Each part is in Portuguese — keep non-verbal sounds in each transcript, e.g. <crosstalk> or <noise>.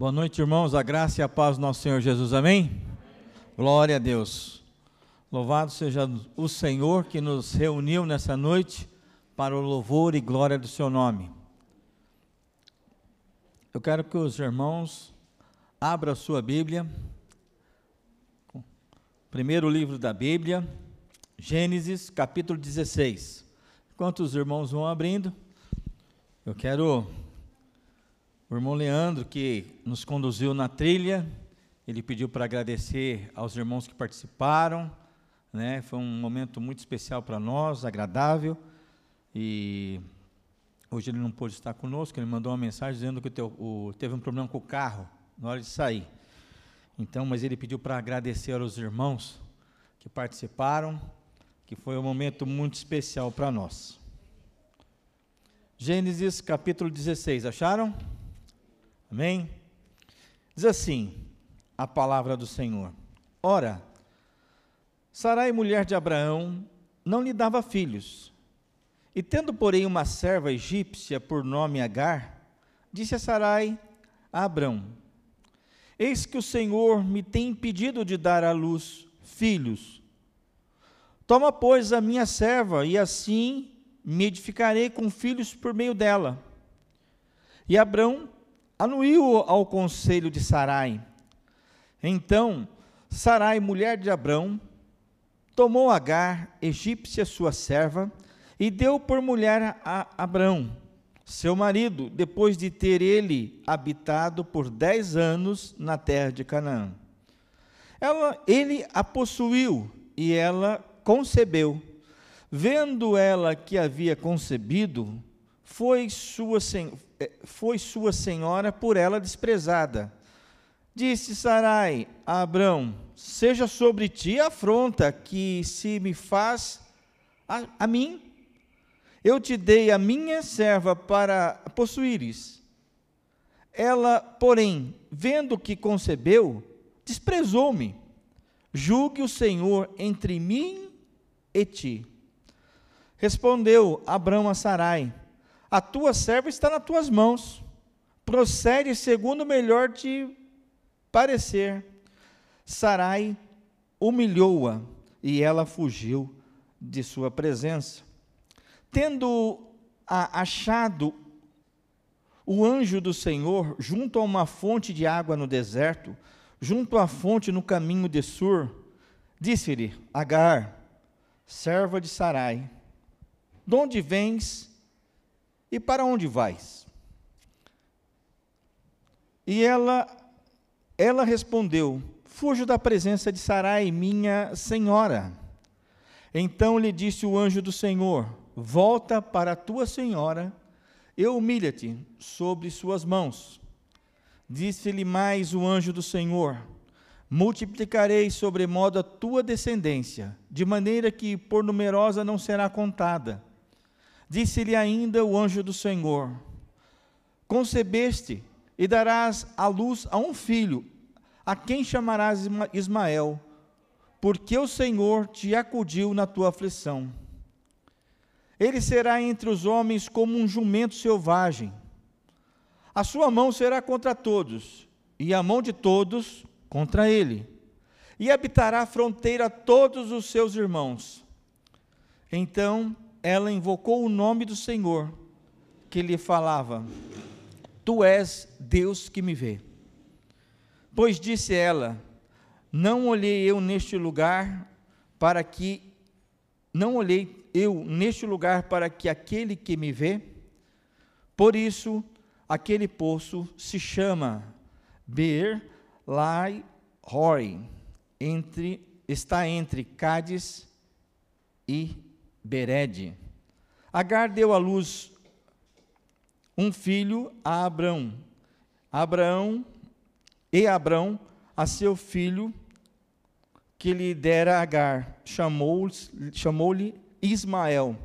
Boa noite, irmãos. A graça e a paz do nosso Senhor Jesus. Amém? Glória a Deus. Louvado seja o Senhor que nos reuniu nessa noite para o louvor e glória do seu nome. Eu quero que os irmãos abram a sua Bíblia. Primeiro livro da Bíblia, Gênesis, capítulo 16. Enquanto os irmãos vão abrindo, eu quero o irmão Leandro, que nos conduziu na trilha, ele pediu para agradecer aos irmãos que participaram, né? Foi um momento muito especial para nós, agradável. E hoje ele não pôde estar conosco, ele mandou uma mensagem dizendo que teve um problema com o carro na hora de sair. Então, mas ele pediu para agradecer aos irmãos que participaram, que foi um momento muito especial para nós. Gênesis capítulo 16, acharam? Amém? Diz assim a palavra do Senhor: Ora, Sarai, mulher de Abraão, não lhe dava filhos. E tendo, porém, uma serva egípcia por nome Agar, disse a Sarai a Abraão: Eis que o Senhor me tem impedido de dar à luz filhos. Toma, pois, a minha serva, e assim me edificarei com filhos por meio dela. E Abraão anuiu ao conselho de Sarai. Então, Sarai, mulher de Abrão, tomou Agar, egípcia sua serva, e deu por mulher a Abrão, seu marido, depois de ter ele habitado por dez anos na terra de Canaã. Ela, ele a possuiu e ela concebeu. Vendo ela que havia concebido, foi sua, foi sua senhora por ela desprezada. Disse Sarai a Abrão: Seja sobre ti a afronta que se me faz a, a mim. Eu te dei a minha serva para possuíres. Ela, porém, vendo que concebeu, desprezou-me. Julgue o Senhor entre mim e ti. Respondeu Abrão a Sarai: a tua serva está nas tuas mãos. Procede segundo o melhor te parecer. Sarai humilhou-a e ela fugiu de sua presença. Tendo achado o anjo do Senhor junto a uma fonte de água no deserto, junto à fonte no caminho de Sur, disse-lhe: Agar, serva de Sarai, de onde vens e para onde vais? E ela, ela respondeu: Fujo da presença de Sarai, minha senhora. Então lhe disse o anjo do Senhor: Volta para a tua senhora e humilha-te sobre suas mãos. Disse-lhe mais o anjo do Senhor: Multiplicarei sobremodo a tua descendência, de maneira que por numerosa não será contada. Disse-lhe ainda o anjo do Senhor: Concebeste e darás à luz a um filho, a quem chamarás Ismael, porque o Senhor te acudiu na tua aflição. Ele será entre os homens como um jumento selvagem. A sua mão será contra todos, e a mão de todos contra ele. E habitará a fronteira a todos os seus irmãos. Então ela invocou o nome do Senhor, que lhe falava: Tu és Deus que me vê. Pois disse ela: Não olhei eu neste lugar para que não olhei eu neste lugar para que aquele que me vê. Por isso, aquele poço se chama Beer Lai Roy, entre está entre Cádiz e Bered. Agar deu à luz um filho a Abrão. Abraão e Abrão a seu filho que lhe dera Agar, chamou-lhe chamou Ismael.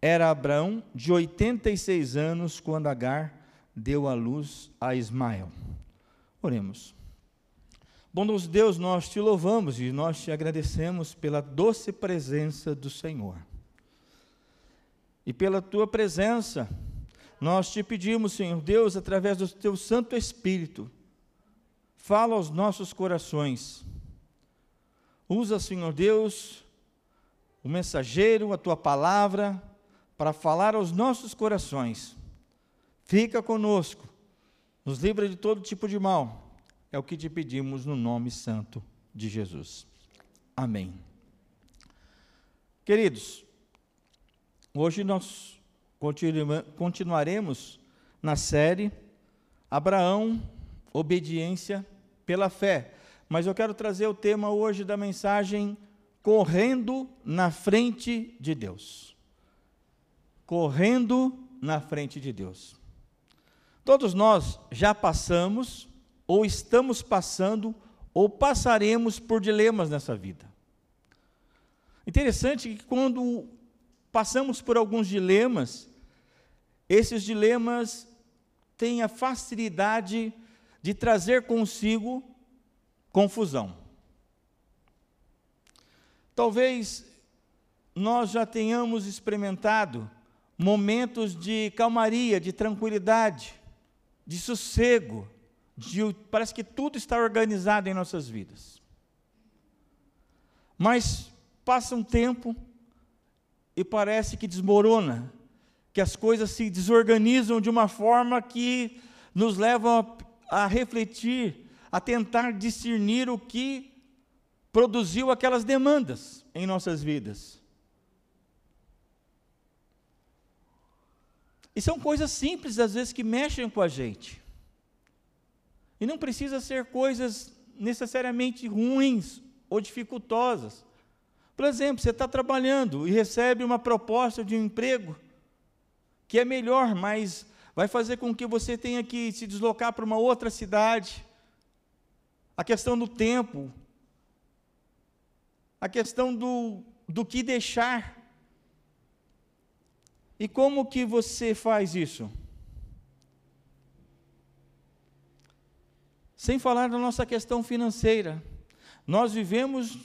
Era Abraão de 86 anos quando Agar deu à luz a Ismael. Oremos. Bondoso Deus, nós te louvamos e nós te agradecemos pela doce presença do Senhor. E pela tua presença, nós te pedimos, Senhor Deus, através do teu Santo Espírito, fala aos nossos corações. Usa, Senhor Deus, o mensageiro, a tua palavra, para falar aos nossos corações. Fica conosco, nos livra de todo tipo de mal. É o que te pedimos no nome santo de Jesus. Amém. Queridos, hoje nós continuaremos na série Abraão, obediência pela fé. Mas eu quero trazer o tema hoje da mensagem correndo na frente de Deus. Correndo na frente de Deus. Todos nós já passamos, ou estamos passando, ou passaremos por dilemas nessa vida. Interessante que quando passamos por alguns dilemas, esses dilemas têm a facilidade de trazer consigo confusão. Talvez nós já tenhamos experimentado momentos de calmaria, de tranquilidade, de sossego, de, parece que tudo está organizado em nossas vidas. Mas passa um tempo e parece que desmorona, que as coisas se desorganizam de uma forma que nos leva a, a refletir, a tentar discernir o que produziu aquelas demandas em nossas vidas. E são coisas simples, às vezes, que mexem com a gente. E não precisa ser coisas necessariamente ruins ou dificultosas. Por exemplo, você está trabalhando e recebe uma proposta de um emprego que é melhor, mas vai fazer com que você tenha que se deslocar para uma outra cidade. A questão do tempo, a questão do, do que deixar. E como que você faz isso? Sem falar da nossa questão financeira. Nós vivemos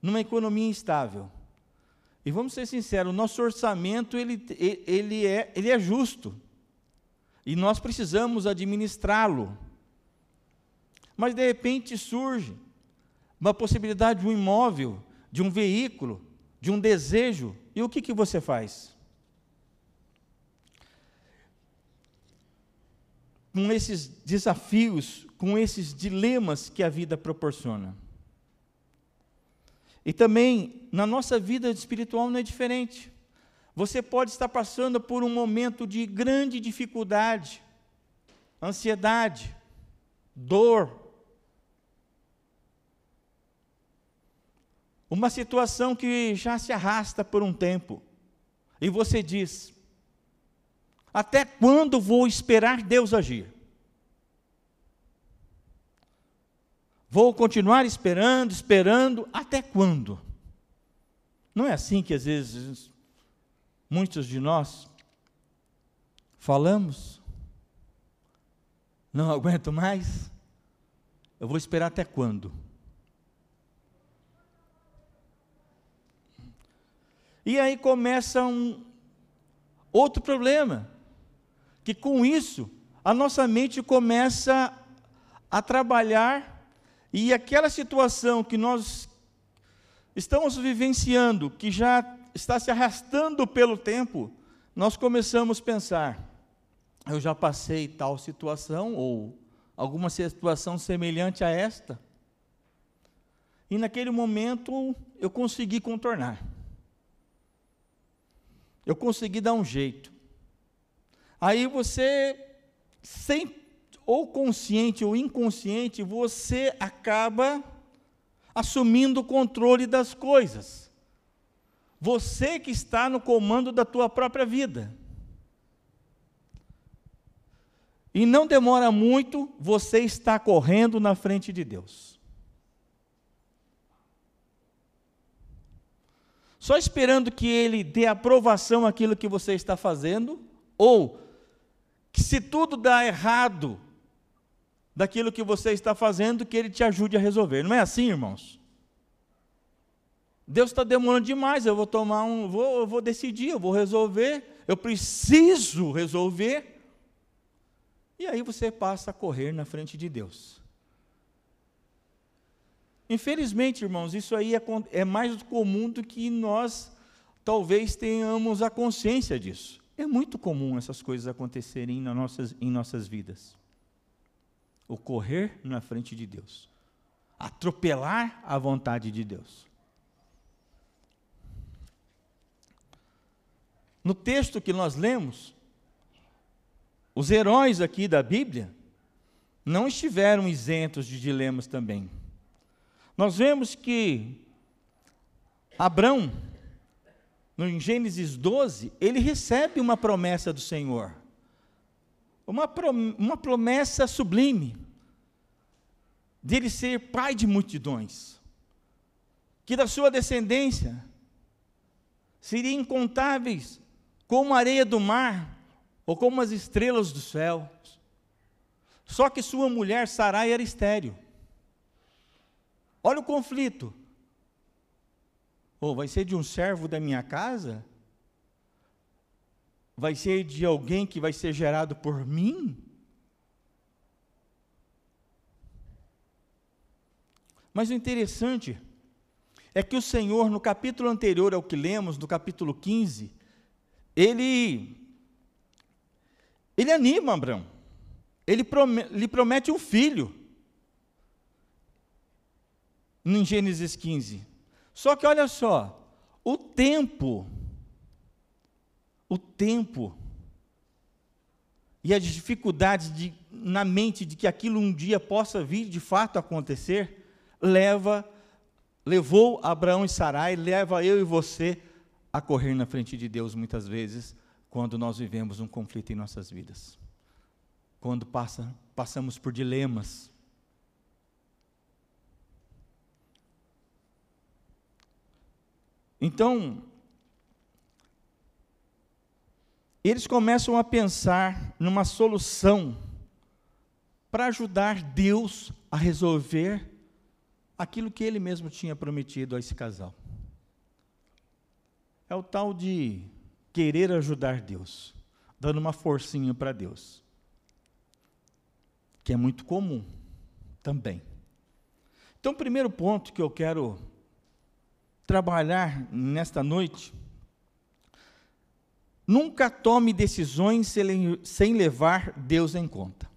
numa economia instável. E vamos ser sinceros, o nosso orçamento ele, ele, é, ele é justo. E nós precisamos administrá-lo. Mas de repente surge uma possibilidade de um imóvel, de um veículo, de um desejo, e o que, que você faz? Com esses desafios, com esses dilemas que a vida proporciona. E também na nossa vida espiritual não é diferente. Você pode estar passando por um momento de grande dificuldade, ansiedade, dor, uma situação que já se arrasta por um tempo, e você diz: Até quando vou esperar Deus agir? Vou continuar esperando, esperando, até quando? Não é assim que às vezes muitos de nós falamos? Não <laughs> aguento mais? Eu vou esperar até quando? E aí começa um outro problema, que com isso a nossa mente começa a trabalhar e aquela situação que nós estamos vivenciando, que já está se arrastando pelo tempo, nós começamos a pensar: eu já passei tal situação, ou alguma situação semelhante a esta, e naquele momento eu consegui contornar. Eu consegui dar um jeito. Aí você, sem ou consciente ou inconsciente, você acaba assumindo o controle das coisas. Você que está no comando da tua própria vida. E não demora muito, você está correndo na frente de Deus. Só esperando que Ele dê aprovação àquilo que você está fazendo, ou que se tudo dá errado, daquilo que você está fazendo que Ele te ajude a resolver. Não é assim, irmãos? Deus está demorando demais, eu vou tomar um, vou, eu vou decidir, eu vou resolver, eu preciso resolver. E aí você passa a correr na frente de Deus. Infelizmente, irmãos, isso aí é, é mais comum do que nós talvez tenhamos a consciência disso. É muito comum essas coisas acontecerem nas nossas, em nossas vidas. O correr na frente de Deus, atropelar a vontade de Deus. No texto que nós lemos, os heróis aqui da Bíblia não estiveram isentos de dilemas também. Nós vemos que Abrão, no Gênesis 12, ele recebe uma promessa do Senhor. Uma, uma promessa sublime, de ele ser pai de multidões, que da sua descendência seriam incontáveis como a areia do mar ou como as estrelas do céu. Só que sua mulher Sarai era estéril. Olha o conflito. Ou oh, vai ser de um servo da minha casa? Vai ser de alguém que vai ser gerado por mim? Mas o interessante é que o Senhor, no capítulo anterior ao que lemos, no capítulo 15, ele, ele anima Abraão. Ele promete, promete um filho em Gênesis 15. Só que olha só, o tempo, o tempo e as dificuldades de, na mente de que aquilo um dia possa vir de fato acontecer, leva, levou Abraão e Sarai, leva eu e você a correr na frente de Deus muitas vezes, quando nós vivemos um conflito em nossas vidas. Quando passa, passamos por dilemas, Então, eles começam a pensar numa solução para ajudar Deus a resolver aquilo que ele mesmo tinha prometido a esse casal. É o tal de querer ajudar Deus, dando uma forcinha para Deus, que é muito comum também. Então, o primeiro ponto que eu quero trabalhar nesta noite, nunca tome decisões sem levar Deus em conta.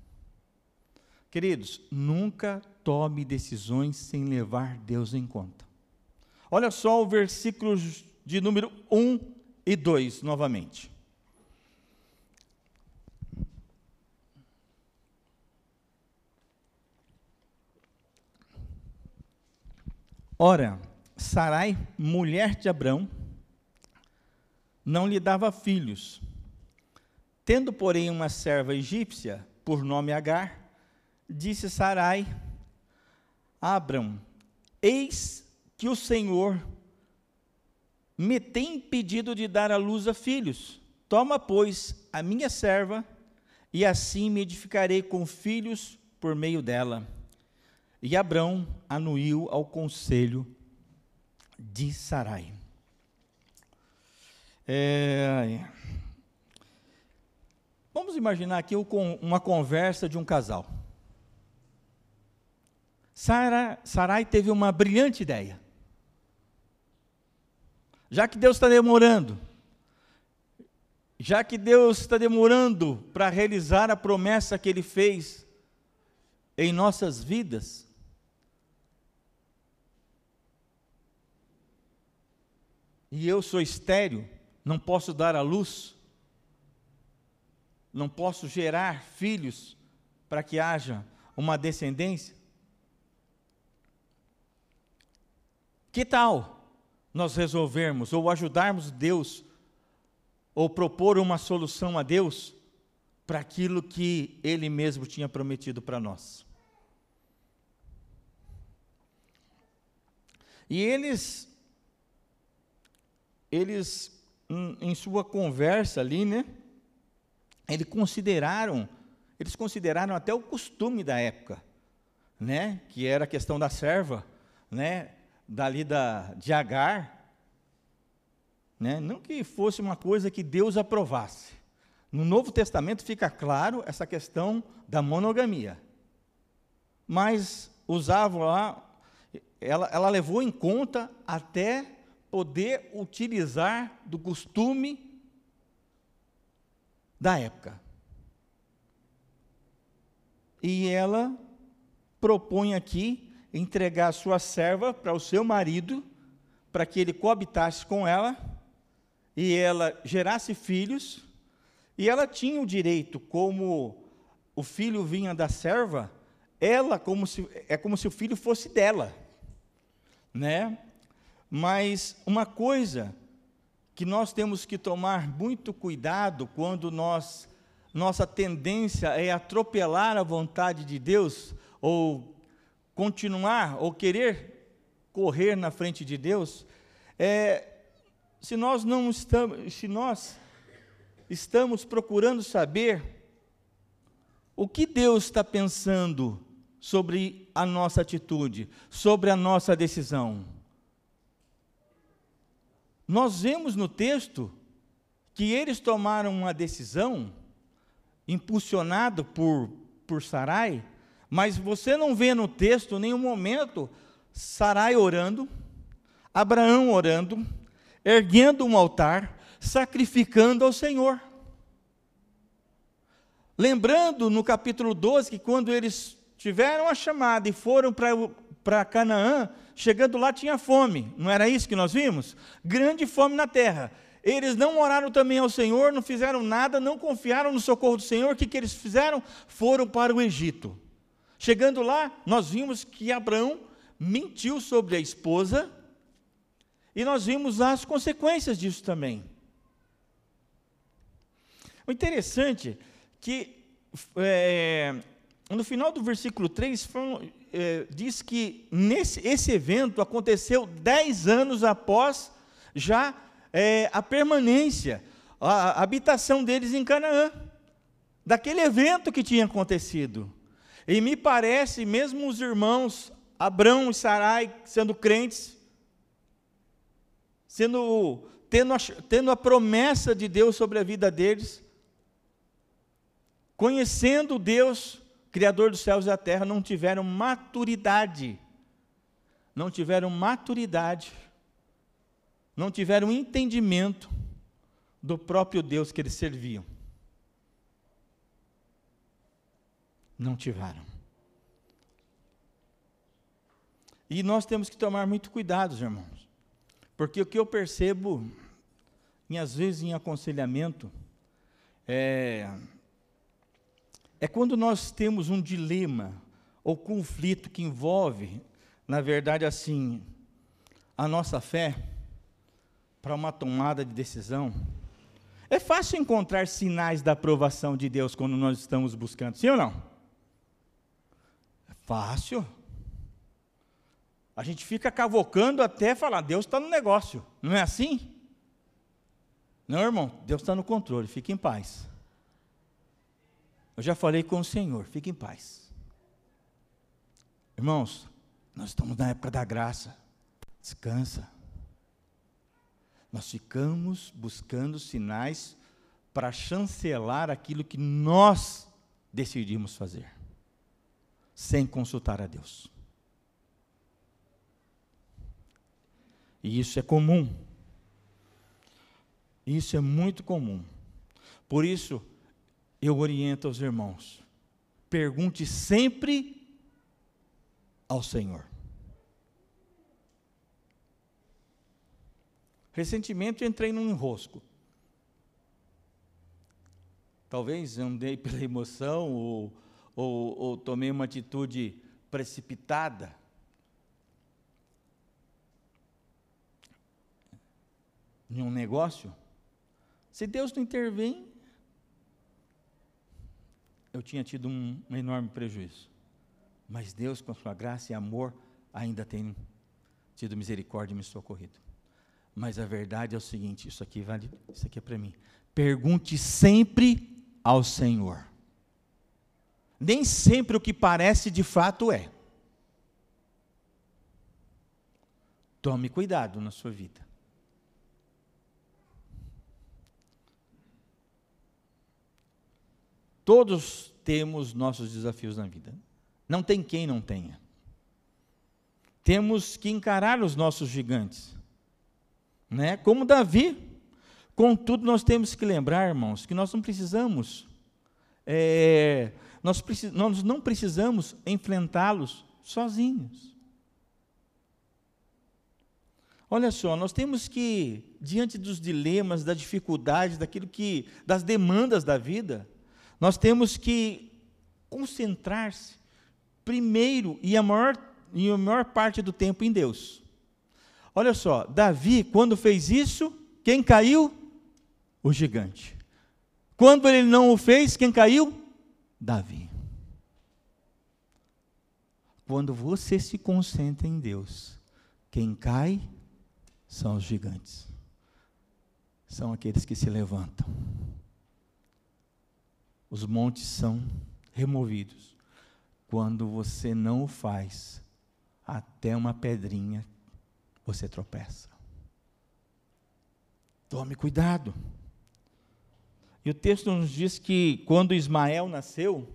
Queridos, nunca tome decisões sem levar Deus em conta. Olha só o versículo de número 1 e 2 novamente. Ora, Sarai, mulher de Abrão, não lhe dava filhos. Tendo, porém, uma serva egípcia, por nome Agar, disse Sarai a Abrão: Eis que o Senhor me tem impedido de dar à luz a filhos. Toma, pois, a minha serva, e assim me edificarei com filhos por meio dela. E Abrão anuiu ao conselho de Sarai. É, vamos imaginar aqui uma conversa de um casal. Sara, Sarai teve uma brilhante ideia. Já que Deus está demorando, já que Deus está demorando para realizar a promessa que Ele fez em nossas vidas, e eu sou estéril, não posso dar à luz, não posso gerar filhos para que haja uma descendência? Que tal nós resolvermos ou ajudarmos Deus ou propor uma solução a Deus para aquilo que Ele mesmo tinha prometido para nós? E eles eles, em sua conversa ali, né, eles consideraram, eles consideraram até o costume da época, né, que era a questão da serva, né, dali da, de Agar, né, não que fosse uma coisa que Deus aprovasse. No Novo Testamento fica claro essa questão da monogamia. Mas usavam lá ela, ela levou em conta até poder utilizar do costume da época. E ela propõe aqui entregar a sua serva para o seu marido, para que ele coabitasse com ela, e ela gerasse filhos, e ela tinha o direito, como o filho vinha da serva, ela como se, é como se o filho fosse dela, né? Mas uma coisa que nós temos que tomar muito cuidado quando nós nossa tendência é atropelar a vontade de Deus ou continuar ou querer correr na frente de Deus, é, se nós não estamos, se nós estamos procurando saber o que Deus está pensando sobre a nossa atitude, sobre a nossa decisão. Nós vemos no texto que eles tomaram uma decisão impulsionado por, por Sarai, mas você não vê no texto nenhum momento Sarai orando, Abraão orando, erguendo um altar, sacrificando ao Senhor. Lembrando no capítulo 12 que quando eles tiveram a chamada e foram para Canaã, chegando lá tinha fome, não era isso que nós vimos? Grande fome na terra. Eles não oraram também ao Senhor, não fizeram nada, não confiaram no socorro do Senhor, o que, que eles fizeram? Foram para o Egito. Chegando lá, nós vimos que Abraão mentiu sobre a esposa, e nós vimos as consequências disso também. O interessante que é, no final do versículo 3, é, diz que nesse, esse evento aconteceu dez anos após já é, a permanência, a, a habitação deles em Canaã, daquele evento que tinha acontecido. E me parece, mesmo os irmãos Abrão e Sarai sendo crentes, sendo tendo a, tendo a promessa de Deus sobre a vida deles, conhecendo Deus, Criador dos céus e da terra, não tiveram maturidade, não tiveram maturidade, não tiveram entendimento do próprio Deus que eles serviam. Não tiveram. E nós temos que tomar muito cuidado, irmãos, porque o que eu percebo, em, às vezes em aconselhamento, é, é quando nós temos um dilema ou conflito que envolve, na verdade, assim, a nossa fé para uma tomada de decisão. É fácil encontrar sinais da aprovação de Deus quando nós estamos buscando, sim ou não? É fácil. A gente fica cavocando até falar, Deus está no negócio, não é assim? Não, irmão, Deus está no controle, fique em paz. Eu já falei com o Senhor, fique em paz. Irmãos, nós estamos na época da graça. Descansa. Nós ficamos buscando sinais para chancelar aquilo que nós decidimos fazer, sem consultar a Deus. E isso é comum. Isso é muito comum. Por isso, eu oriento aos irmãos: pergunte sempre ao Senhor. Recentemente entrei num enrosco. Talvez andei <laughs> pela emoção ou, ou, ou tomei uma atitude precipitada. Em um negócio. Se Deus não intervém, eu tinha tido um, um enorme prejuízo. Mas Deus, com sua graça e amor, ainda tem tido misericórdia e me socorrido. Mas a verdade é o seguinte: isso aqui vale, isso aqui é para mim. Pergunte sempre ao Senhor. Nem sempre o que parece de fato é. Tome cuidado na sua vida. Todos temos nossos desafios na vida. Não tem quem não tenha. temos que encarar os nossos gigantes. Né? Como Davi. Contudo, nós temos que lembrar, irmãos, que nós não precisamos, é, nós, precis, nós não precisamos enfrentá-los sozinhos. Olha só, nós temos que, diante dos dilemas, das dificuldades, daquilo que, das demandas da vida, nós temos que concentrar-se primeiro e a maior, e a maior parte do tempo em Deus. Olha só, Davi, quando fez isso, quem caiu? O gigante. Quando ele não o fez, quem caiu? Davi. Quando você se concentra em Deus, quem cai são os gigantes. São aqueles que se levantam. Os montes são removidos. Quando você não o faz, até uma pedrinha você tropeça. Tome cuidado. E o texto nos diz que quando Ismael nasceu,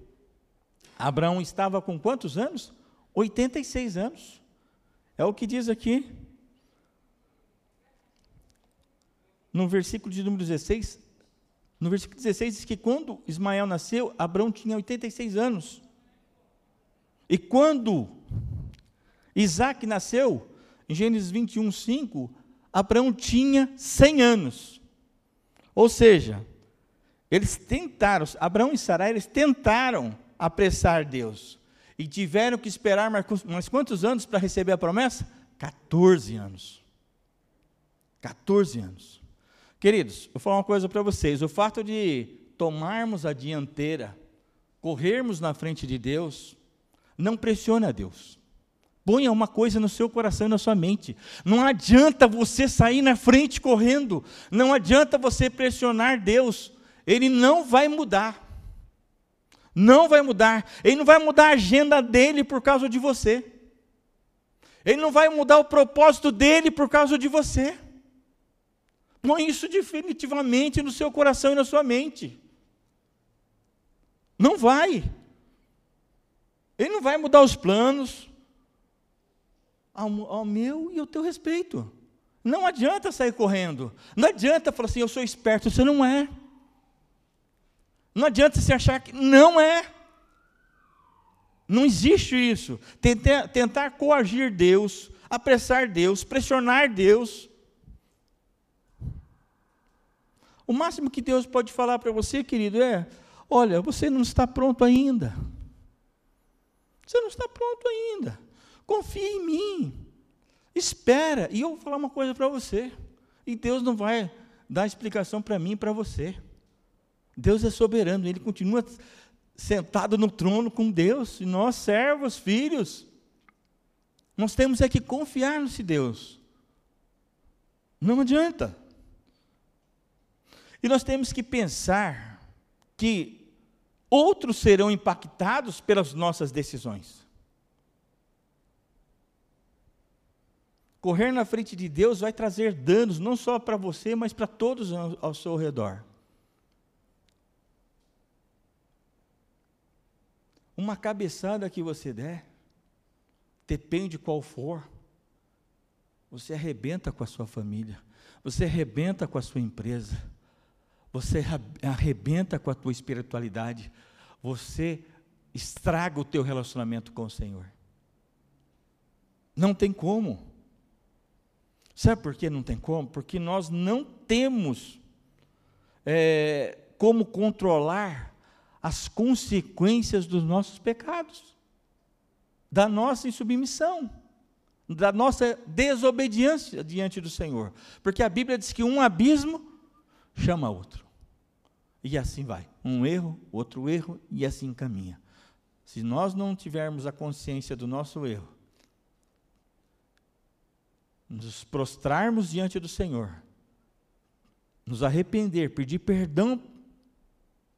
Abraão estava com quantos anos? 86 anos. É o que diz aqui. no versículo de número 16, no versículo 16 diz que quando Ismael nasceu, Abraão tinha 86 anos. E quando Isaac nasceu, em Gênesis 21, 5, Abraão tinha 100 anos. Ou seja, eles tentaram, Abraão e Sarai, eles tentaram apressar Deus. E tiveram que esperar mais, quantos anos para receber a promessa? 14 anos. 14 anos. Queridos, eu vou falar uma coisa para vocês: o fato de tomarmos a dianteira, corrermos na frente de Deus, não pressiona a Deus. Ponha uma coisa no seu coração e na sua mente. Não adianta você sair na frente correndo. Não adianta você pressionar Deus. Ele não vai mudar. Não vai mudar. Ele não vai mudar a agenda dele por causa de você. Ele não vai mudar o propósito dele por causa de você. Põe isso definitivamente no seu coração e na sua mente. Não vai. Ele não vai mudar os planos ao, ao meu e ao teu respeito. Não adianta sair correndo. Não adianta falar assim, eu sou esperto. Você não é. Não adianta você achar que. Não é. Não existe isso. Tentar, tentar coagir Deus, apressar Deus, pressionar Deus. O máximo que Deus pode falar para você, querido, é: olha, você não está pronto ainda. Você não está pronto ainda. Confie em mim. Espera. E eu vou falar uma coisa para você. E Deus não vai dar explicação para mim e para você. Deus é soberano, Ele continua sentado no trono com Deus, e nós, servos, filhos, nós temos é que confiar nesse Deus. Não adianta. E nós temos que pensar que outros serão impactados pelas nossas decisões. Correr na frente de Deus vai trazer danos não só para você, mas para todos ao seu redor. Uma cabeçada que você der, depende qual for, você arrebenta com a sua família, você arrebenta com a sua empresa, você arrebenta com a tua espiritualidade, você estraga o teu relacionamento com o Senhor. Não tem como. Sabe por que não tem como? Porque nós não temos é, como controlar as consequências dos nossos pecados, da nossa insubmissão, da nossa desobediência diante do Senhor. Porque a Bíblia diz que um abismo chama outro. E assim vai. Um erro, outro erro, e assim caminha. Se nós não tivermos a consciência do nosso erro, nos prostrarmos diante do Senhor, nos arrepender, pedir perdão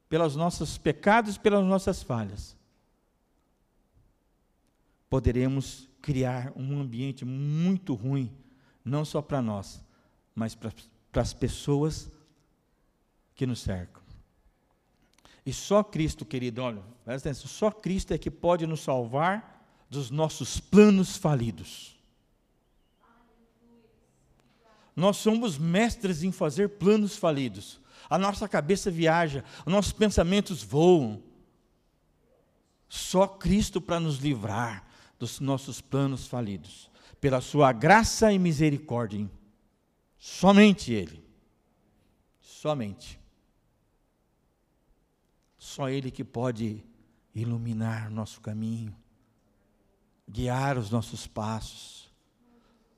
pelos nossos pecados, pelas nossas falhas, poderemos criar um ambiente muito ruim, não só para nós, mas para, as pessoas que nos cercam. E só Cristo, querido, olha, presta atenção, só Cristo é que pode nos salvar dos nossos planos falidos. nós somos mestres em fazer planos falidos. A nossa cabeça viaja, os nossos pensamentos voam. Só Cristo para nos livrar dos nossos planos falidos, pela Sua graça e misericórdia. Somente Ele. Somente. Só Ele que pode iluminar nosso caminho, guiar os nossos passos,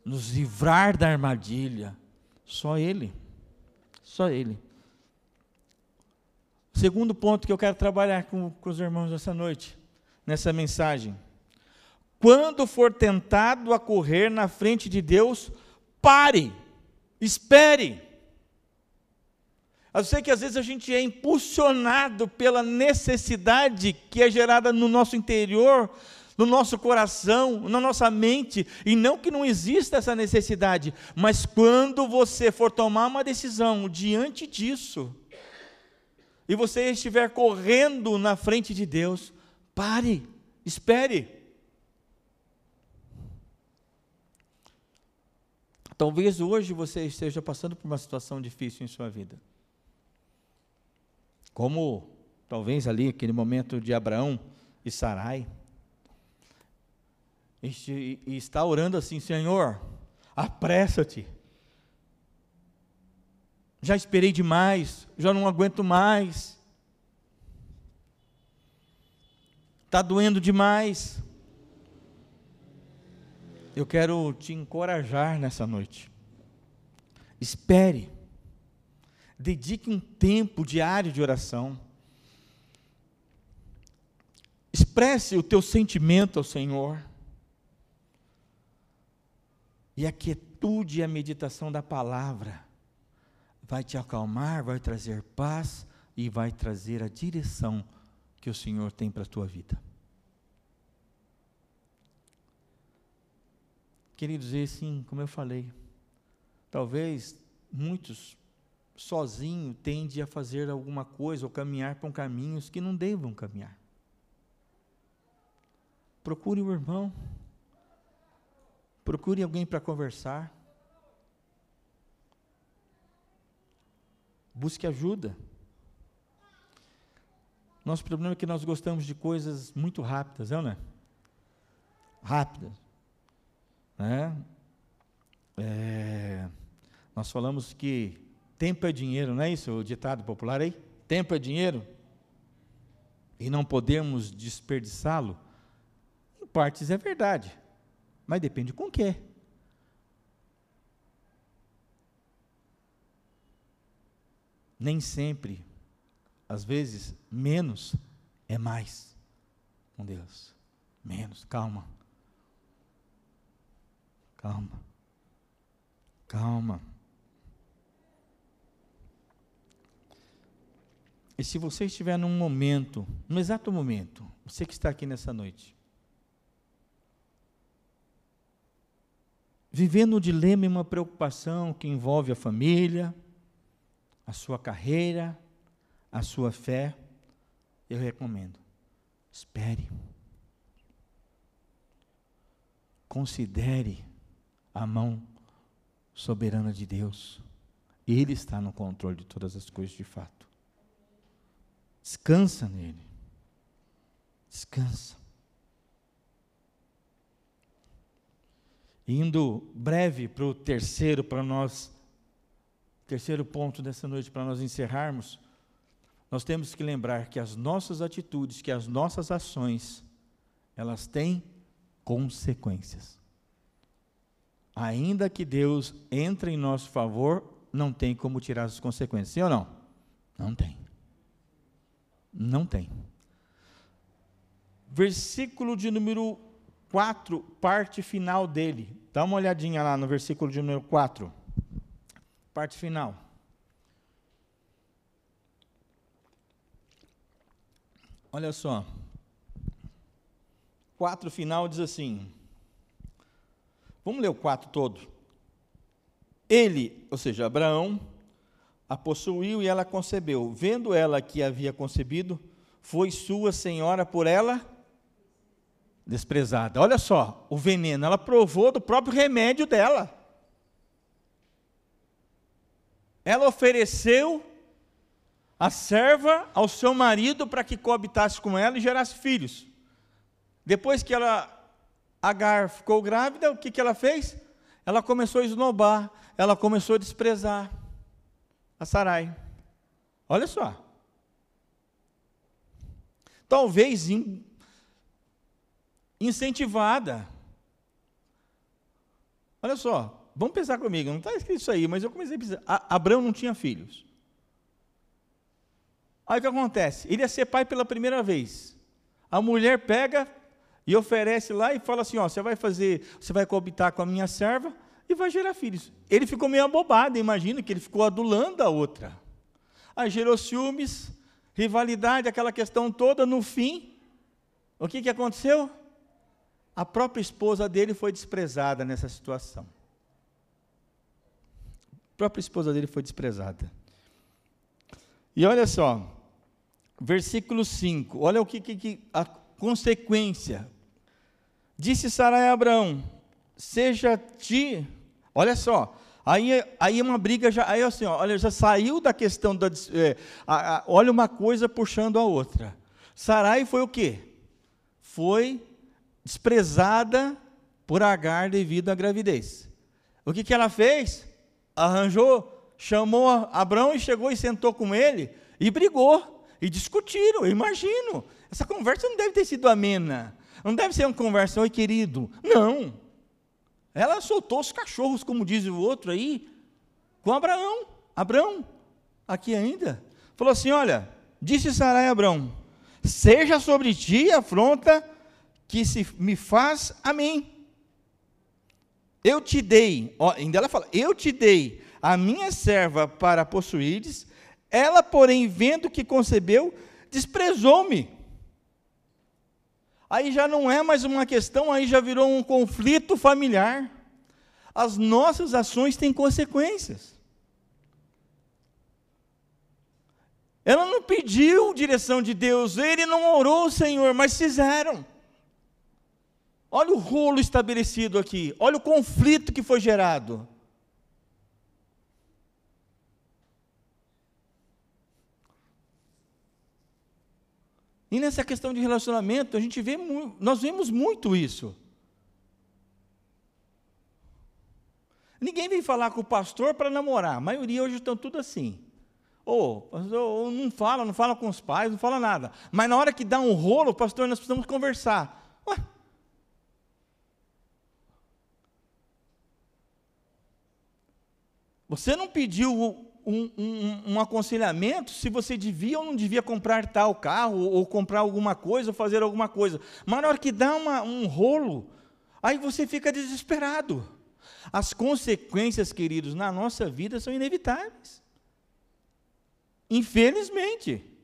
nos livrar da armadilha. Só Ele. Só Ele. Segundo ponto que eu quero trabalhar com, com os irmãos essa noite, nessa mensagem. Quando for tentado a correr na frente de Deus, pare, espere. Eu sei que às vezes a gente é impulsionado pela necessidade que é gerada no nosso interior, no nosso coração, na nossa mente, e não que não exista essa necessidade, mas quando você for tomar uma decisão diante disso, e você estiver correndo na frente de Deus, pare, espere. Talvez hoje você esteja passando por uma situação difícil em sua vida. Como talvez ali aquele momento de Abraão e Sarai. E está orando assim, Senhor, apressa-te já esperei demais, já não aguento mais. Está doendo demais. Eu quero te encorajar nessa noite. Espere. Dedique um tempo diário de oração. Expresse o teu sentimento ao Senhor. E a quietude e a meditação da palavra vai te acalmar, vai trazer paz e vai trazer a direção que o Senhor tem para a tua vida. Queridos, e sim, como eu falei, talvez muitos sozinho tendem a fazer alguma coisa ou caminhar por caminhos que não devam caminhar. Procure o irmão, procure alguém para conversar. Busque ajuda. Nosso problema é que nós gostamos de coisas muito rápidas, não é? Rápidas. Né? É, nós falamos que tempo é dinheiro, não é isso o ditado popular aí? Tempo é dinheiro. E não podemos desperdiçá-lo. Em partes é verdade, mas depende com o que. nem sempre, às vezes, menos é mais com Deus. Menos, calma. Calma. Calma. E se você estiver num momento, no exato momento, você que está aqui nessa noite, vivendo um dilema e uma preocupação que envolve a família, a sua carreira, a sua fé, eu recomendo. Espere. Considere a mão soberana de Deus. Ele está no controle de todas as coisas de fato. Descansa nele. Descansa. Indo breve para o terceiro, para nós Terceiro ponto dessa noite para nós encerrarmos, nós temos que lembrar que as nossas atitudes, que as nossas ações, elas têm consequências. Ainda que Deus entre em nosso favor, não tem como tirar as consequências, sim ou não? Não tem. Não tem. Versículo de número 4, parte final dele. Dá uma olhadinha lá no versículo de número 4. Parte final. Olha só. Quatro final diz assim. Vamos ler o quatro todo. Ele, ou seja, Abraão, a possuiu e ela concebeu. Vendo ela que havia concebido, foi sua senhora por ela desprezada. Olha só, o veneno, ela provou do próprio remédio dela. ela ofereceu a serva ao seu marido para que coabitasse com ela e gerasse filhos. Depois que ela, Agar ficou grávida, o que, que ela fez? Ela começou a esnobar, ela começou a desprezar a Sarai. Olha só. Talvez in, incentivada. Olha só, vamos pensar comigo, não está escrito isso aí, mas eu comecei a pensar. Abraão não tinha filhos. Aí o que acontece? Ele ia ser pai pela primeira vez. A mulher pega e oferece lá e fala assim: ó, você vai fazer, você vai coabitar com a minha serva e vai gerar filhos. Ele ficou meio abobado, imagina que ele ficou adulando a outra. Aí gerou ciúmes, rivalidade, aquela questão toda. No fim, o que, que aconteceu? A própria esposa dele foi desprezada nessa situação. A própria esposa dele foi desprezada. E olha só, versículo 5, olha o que, que, que a consequência. Disse Sarai a Abraão: Seja ti, olha só, aí, aí uma briga já, aí assim, ó, olha, já saiu da questão da, é, a, a, olha uma coisa puxando a outra. Sarai foi o quê? Foi desprezada por Agar devido à gravidez. O que, que ela fez? Arranjou chamou Abraão e chegou e sentou com ele e brigou e discutiram. Imagino. Essa conversa não deve ter sido amena. Não deve ser uma conversa, oi querido. Não. Ela soltou os cachorros, como diz o outro aí, com Abraão. Abraão, aqui ainda. Falou assim: Olha, disse Sarai a Abraão: Seja sobre ti a afronta que se me faz a mim. Eu te dei, ó, ainda ela fala, eu te dei a minha serva para possuíres, ela, porém, vendo que concebeu, desprezou-me. Aí já não é mais uma questão, aí já virou um conflito familiar. As nossas ações têm consequências. Ela não pediu direção de Deus, ele não orou, Senhor, mas fizeram. Olha o rolo estabelecido aqui, olha o conflito que foi gerado. E nessa questão de relacionamento, a gente vê, nós vemos muito isso. Ninguém vem falar com o pastor para namorar. A maioria hoje estão tudo assim. Ou, ou não fala, não fala com os pais, não fala nada. Mas na hora que dá um rolo, pastor, nós precisamos conversar. Ué? Você não pediu um, um, um, aconselhamento se você devia ou não devia comprar tal carro, ou comprar alguma coisa, ou fazer alguma coisa. Mas na hora que dá uma, um rolo, aí você fica desesperado. As consequências, queridos, na nossa vida são inevitáveis. Infelizmente.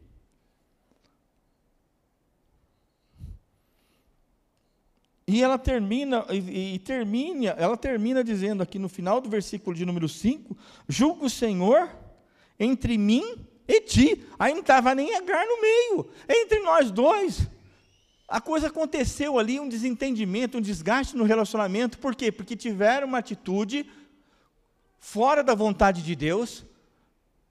E ela termina, e, e, termina, ela termina dizendo aqui no final do versículo de número 5: julga o Senhor entre mim e ti. Aí não estava nem Agar no meio, entre nós dois. A coisa aconteceu ali, um desentendimento, um desgaste no relacionamento, por quê? Porque tiveram uma atitude fora da vontade de Deus,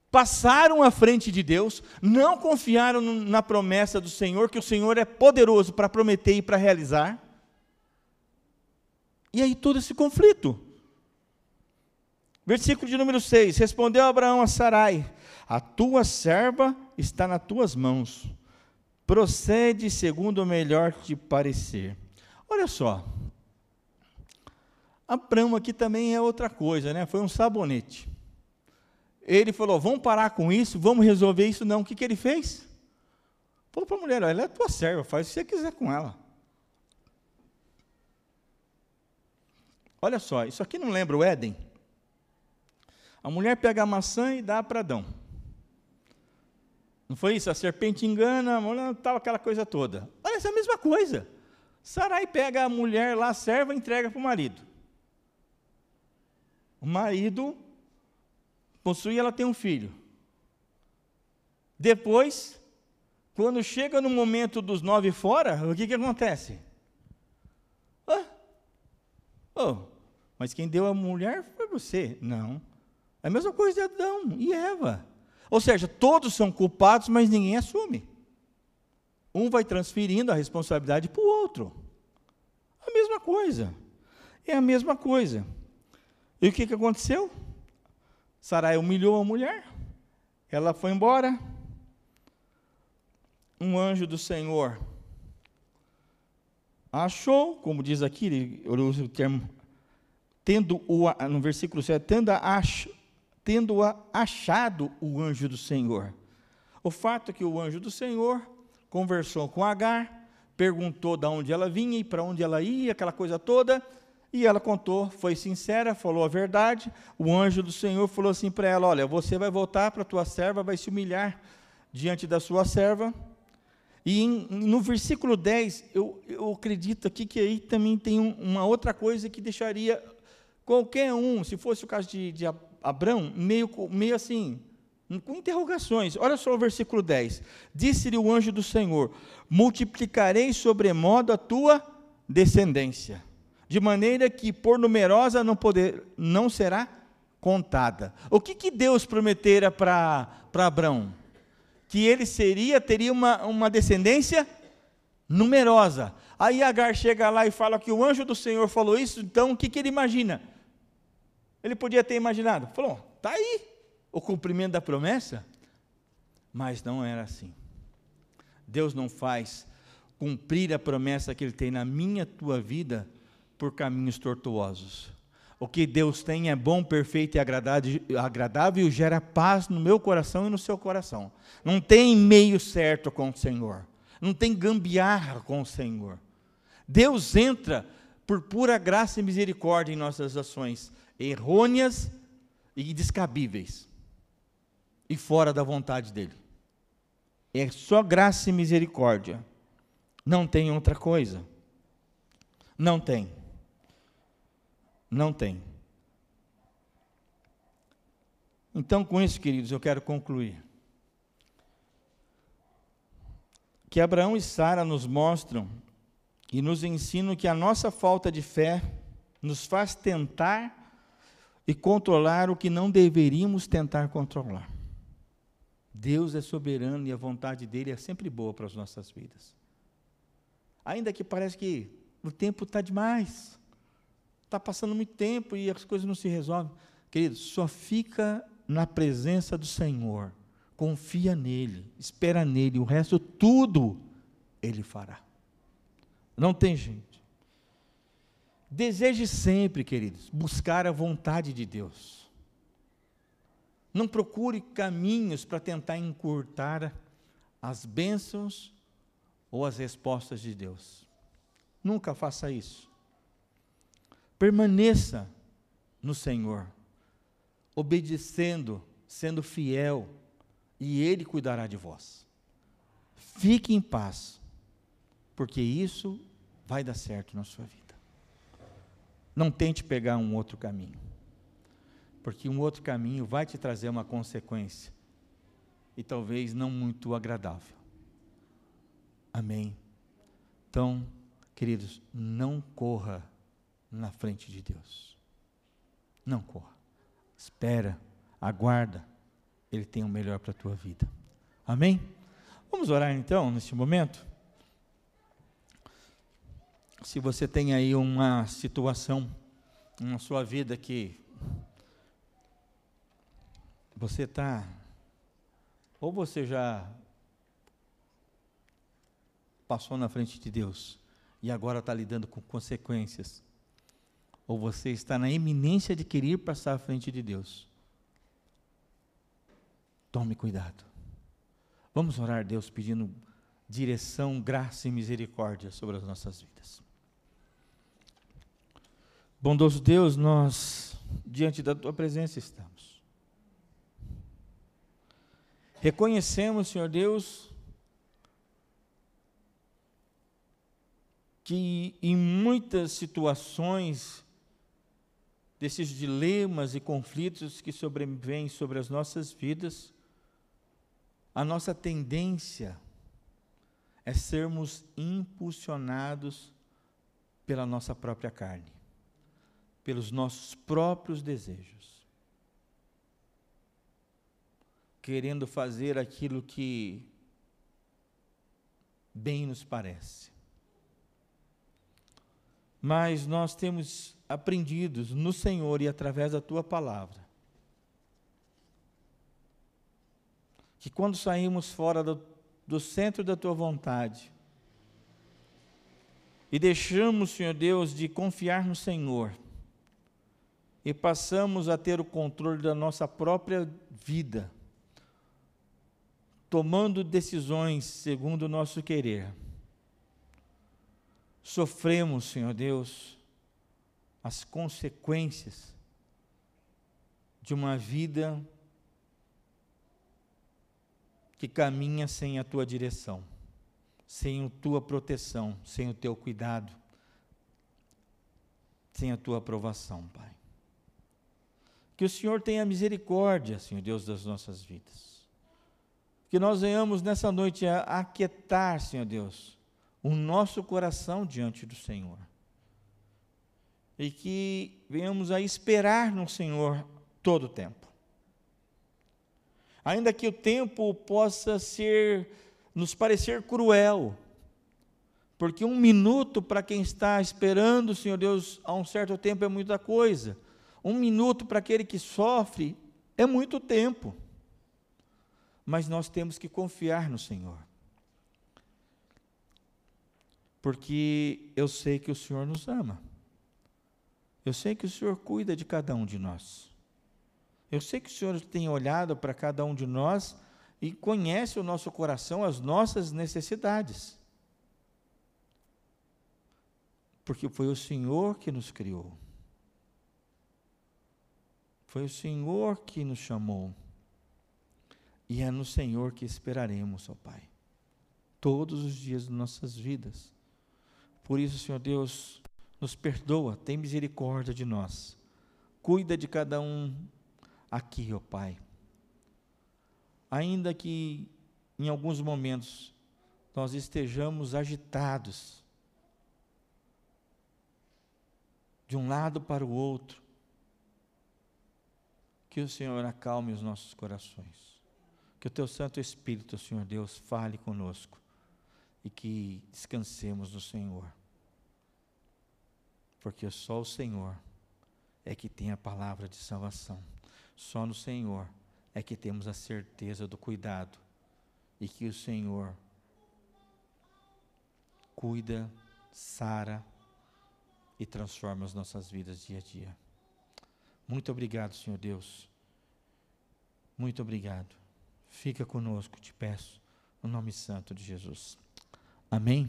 passaram à frente de Deus, não confiaram na promessa do Senhor, que o Senhor é poderoso para prometer e para realizar. E aí todo esse conflito. Versículo de número 6: Respondeu Abraão a Sarai: A tua serva está nas tuas mãos. Procede segundo o melhor te parecer. Olha só. Abraão aqui também é outra coisa, né? Foi um sabonete. Ele falou: Vamos parar com isso, vamos resolver isso. Não, o que, que ele fez? Falou para a mulher: Ela é tua serva, faz o que você quiser com ela. Olha só, isso aqui não lembra o Éden? A mulher pega a maçã e dá para Adão. Não foi isso? A serpente engana, tal, aquela coisa toda. Olha, essa é a mesma coisa. Sarai pega a mulher lá, serva, e entrega para o marido. O marido possui, ela tem um filho. Depois, quando chega no momento dos nove fora, o que, que acontece? Ah, oh, mas quem deu a mulher foi você. Não. É a mesma coisa de Adão e Eva. Ou seja, todos são culpados, mas ninguém assume. Um vai transferindo a responsabilidade para o outro. A mesma coisa. É a mesma coisa. E o que, que aconteceu? Sarai humilhou a mulher. Ela foi embora. Um anjo do Senhor achou, como diz aqui, ele usa o termo, tendo o, no versículo 7, tendo, ach, tendo achado o anjo do Senhor. O fato é que o anjo do Senhor conversou com Agar, perguntou de onde ela vinha e para onde ela ia, aquela coisa toda, e ela contou, foi sincera, falou a verdade. O anjo do Senhor falou assim para ela: Olha, você vai voltar para a tua serva, vai se humilhar diante da sua serva. E em, no versículo 10, eu, eu acredito aqui que aí também tem um, uma outra coisa que deixaria qualquer um, se fosse o caso de, de Abraão, meio, meio assim, com interrogações. Olha só o versículo 10. Disse-lhe o anjo do Senhor: Multiplicarei sobremodo a tua descendência, de maneira que por numerosa não, poder, não será contada. O que, que Deus prometera para Abraão? Que ele seria, teria uma, uma descendência numerosa. Aí Agar chega lá e fala que o anjo do Senhor falou isso, então o que, que ele imagina? Ele podia ter imaginado, falou, está aí, o cumprimento da promessa, mas não era assim. Deus não faz cumprir a promessa que Ele tem na minha tua vida por caminhos tortuosos. O que Deus tem é bom, perfeito e agradável e gera paz no meu coração e no seu coração. Não tem meio certo com o Senhor. Não tem gambiarra com o Senhor. Deus entra por pura graça e misericórdia em nossas ações errôneas e descabíveis e fora da vontade dele. É só graça e misericórdia. Não tem outra coisa. Não tem. Não tem. Então, com isso, queridos, eu quero concluir. Que Abraão e Sara nos mostram e nos ensinam que a nossa falta de fé nos faz tentar e controlar o que não deveríamos tentar controlar. Deus é soberano e a vontade dele é sempre boa para as nossas vidas. Ainda que parece que o tempo está demais, está passando muito tempo e as coisas não se resolvem. Querido, só fica na presença do Senhor, confia nele, espera nele, o resto tudo ele fará. Não tem jeito. Deseje sempre, queridos, buscar a vontade de Deus. Não procure caminhos para tentar encurtar as bênçãos ou as respostas de Deus. Nunca faça isso. Permaneça no Senhor, obedecendo, sendo fiel, e Ele cuidará de vós. Fique em paz, porque isso vai dar certo na sua vida. Não tente pegar um outro caminho porque um outro caminho vai te trazer uma consequência e talvez não muito agradável. Amém. Então, queridos, não corra na frente de Deus. Não corra. Espera, aguarda. Ele tem o melhor para a tua vida. Amém? Vamos orar então neste momento? Se você tem aí uma situação na sua vida que você está. Ou você já passou na frente de Deus e agora está lidando com consequências. Ou você está na iminência de querer passar à frente de Deus. Tome cuidado. Vamos orar Deus pedindo direção, graça e misericórdia sobre as nossas vidas. Bondoso Deus, nós diante da tua presença estamos. Reconhecemos, Senhor Deus, que em muitas situações desses dilemas e conflitos que sobrevêm sobre as nossas vidas, a nossa tendência é sermos impulsionados pela nossa própria carne, pelos nossos próprios desejos. querendo fazer aquilo que bem nos parece. Mas nós temos aprendido no Senhor e através da tua palavra que quando saímos fora do, do centro da tua vontade e deixamos, Senhor Deus, de confiar no Senhor e passamos a ter o controle da nossa própria vida, tomando decisões segundo o nosso querer, sofremos, Senhor Deus, as consequências de uma vida que caminha sem a tua direção, sem a tua proteção, sem o teu cuidado, sem a tua aprovação, Pai. Que o Senhor tenha misericórdia, Senhor Deus, das nossas vidas. Que nós venhamos nessa noite a aquietar, Senhor Deus, o nosso coração diante do Senhor. E que venhamos a esperar no Senhor todo o tempo ainda que o tempo possa ser nos parecer cruel, porque um minuto para quem está esperando, Senhor Deus, há um certo tempo é muita coisa. Um minuto para aquele que sofre é muito tempo. Mas nós temos que confiar no Senhor. Porque eu sei que o Senhor nos ama. Eu sei que o Senhor cuida de cada um de nós. Eu sei que o Senhor tem olhado para cada um de nós e conhece o nosso coração, as nossas necessidades. Porque foi o Senhor que nos criou. Foi o Senhor que nos chamou. E é no Senhor que esperaremos, ó Pai, todos os dias de nossas vidas. Por isso, Senhor Deus, nos perdoa, tem misericórdia de nós. Cuida de cada um aqui, ó Pai. Ainda que em alguns momentos nós estejamos agitados, de um lado para o outro, que o Senhor acalme os nossos corações. Que o Teu Santo Espírito, Senhor Deus, fale conosco e que descansemos no Senhor. Porque só o Senhor é que tem a palavra de salvação. Só no Senhor é que temos a certeza do cuidado e que o Senhor cuida, sara e transforma as nossas vidas dia a dia. Muito obrigado, Senhor Deus. Muito obrigado. Fica conosco, te peço, no nome santo de Jesus. Amém.